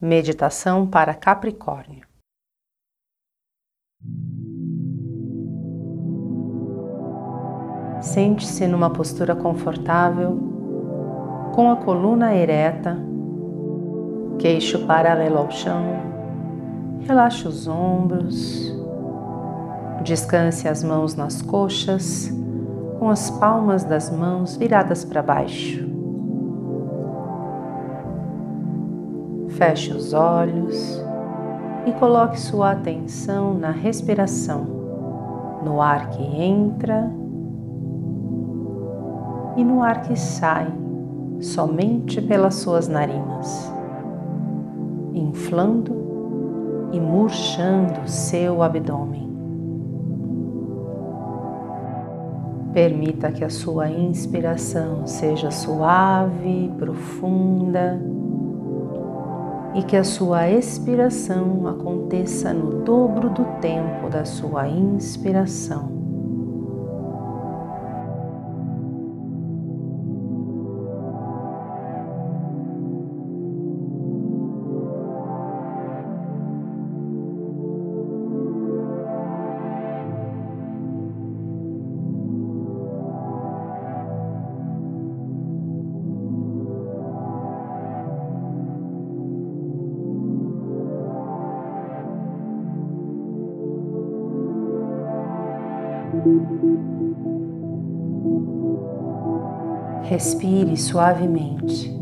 Meditação para Capricórnio. Sente-se numa postura confortável, com a coluna ereta, queixo paralelo ao chão. Relaxe os ombros. Descanse as mãos nas coxas, com as palmas das mãos viradas para baixo. Feche os olhos e coloque sua atenção na respiração, no ar que entra e no ar que sai somente pelas suas narinas, inflando e murchando seu abdômen. Permita que a sua inspiração seja suave, profunda e que a sua expiração aconteça no dobro do tempo da sua inspiração. Respire suavemente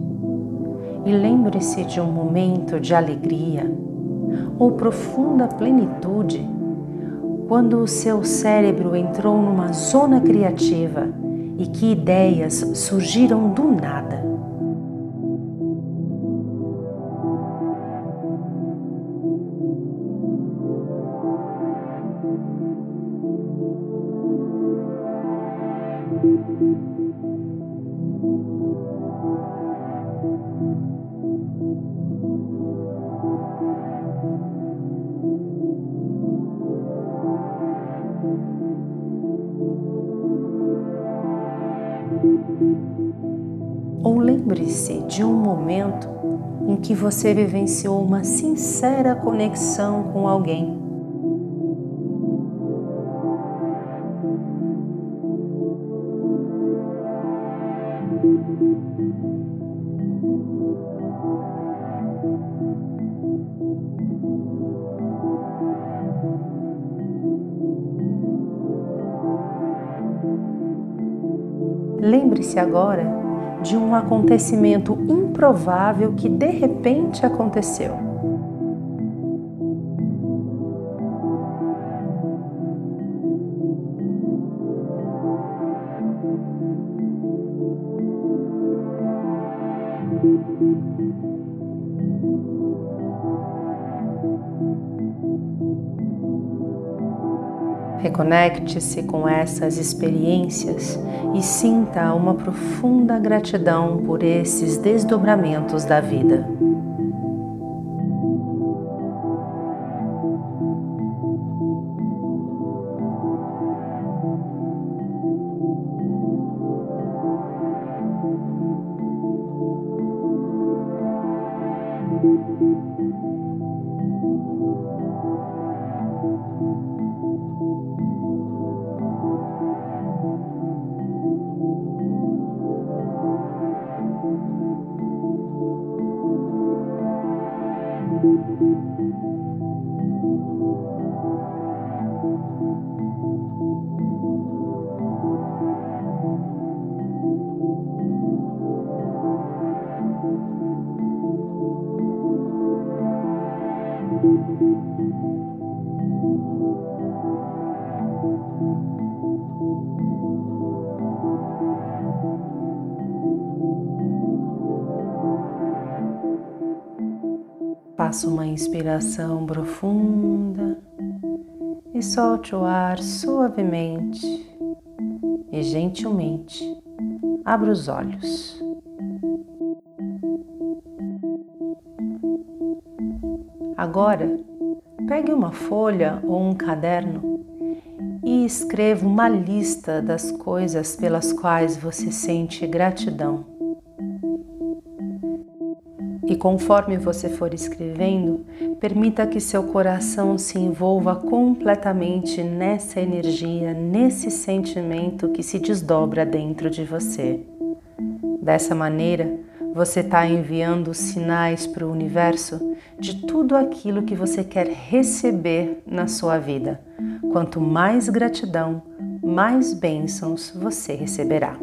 e lembre-se de um momento de alegria ou profunda plenitude quando o seu cérebro entrou numa zona criativa e que ideias surgiram do nada. Ou lembre-se de um momento em que você vivenciou uma sincera conexão com alguém Lembre-se agora de um acontecimento improvável que de repente aconteceu. Reconecte-se com essas experiências e sinta uma profunda gratidão por esses desdobramentos da vida. Faça uma inspiração profunda e solte o ar suavemente e gentilmente. Abra os olhos. Agora, pegue uma folha ou um caderno e escreva uma lista das coisas pelas quais você sente gratidão. E conforme você for escrevendo, permita que seu coração se envolva completamente nessa energia, nesse sentimento que se desdobra dentro de você. Dessa maneira, você está enviando sinais para o universo de tudo aquilo que você quer receber na sua vida. Quanto mais gratidão, mais bênçãos você receberá.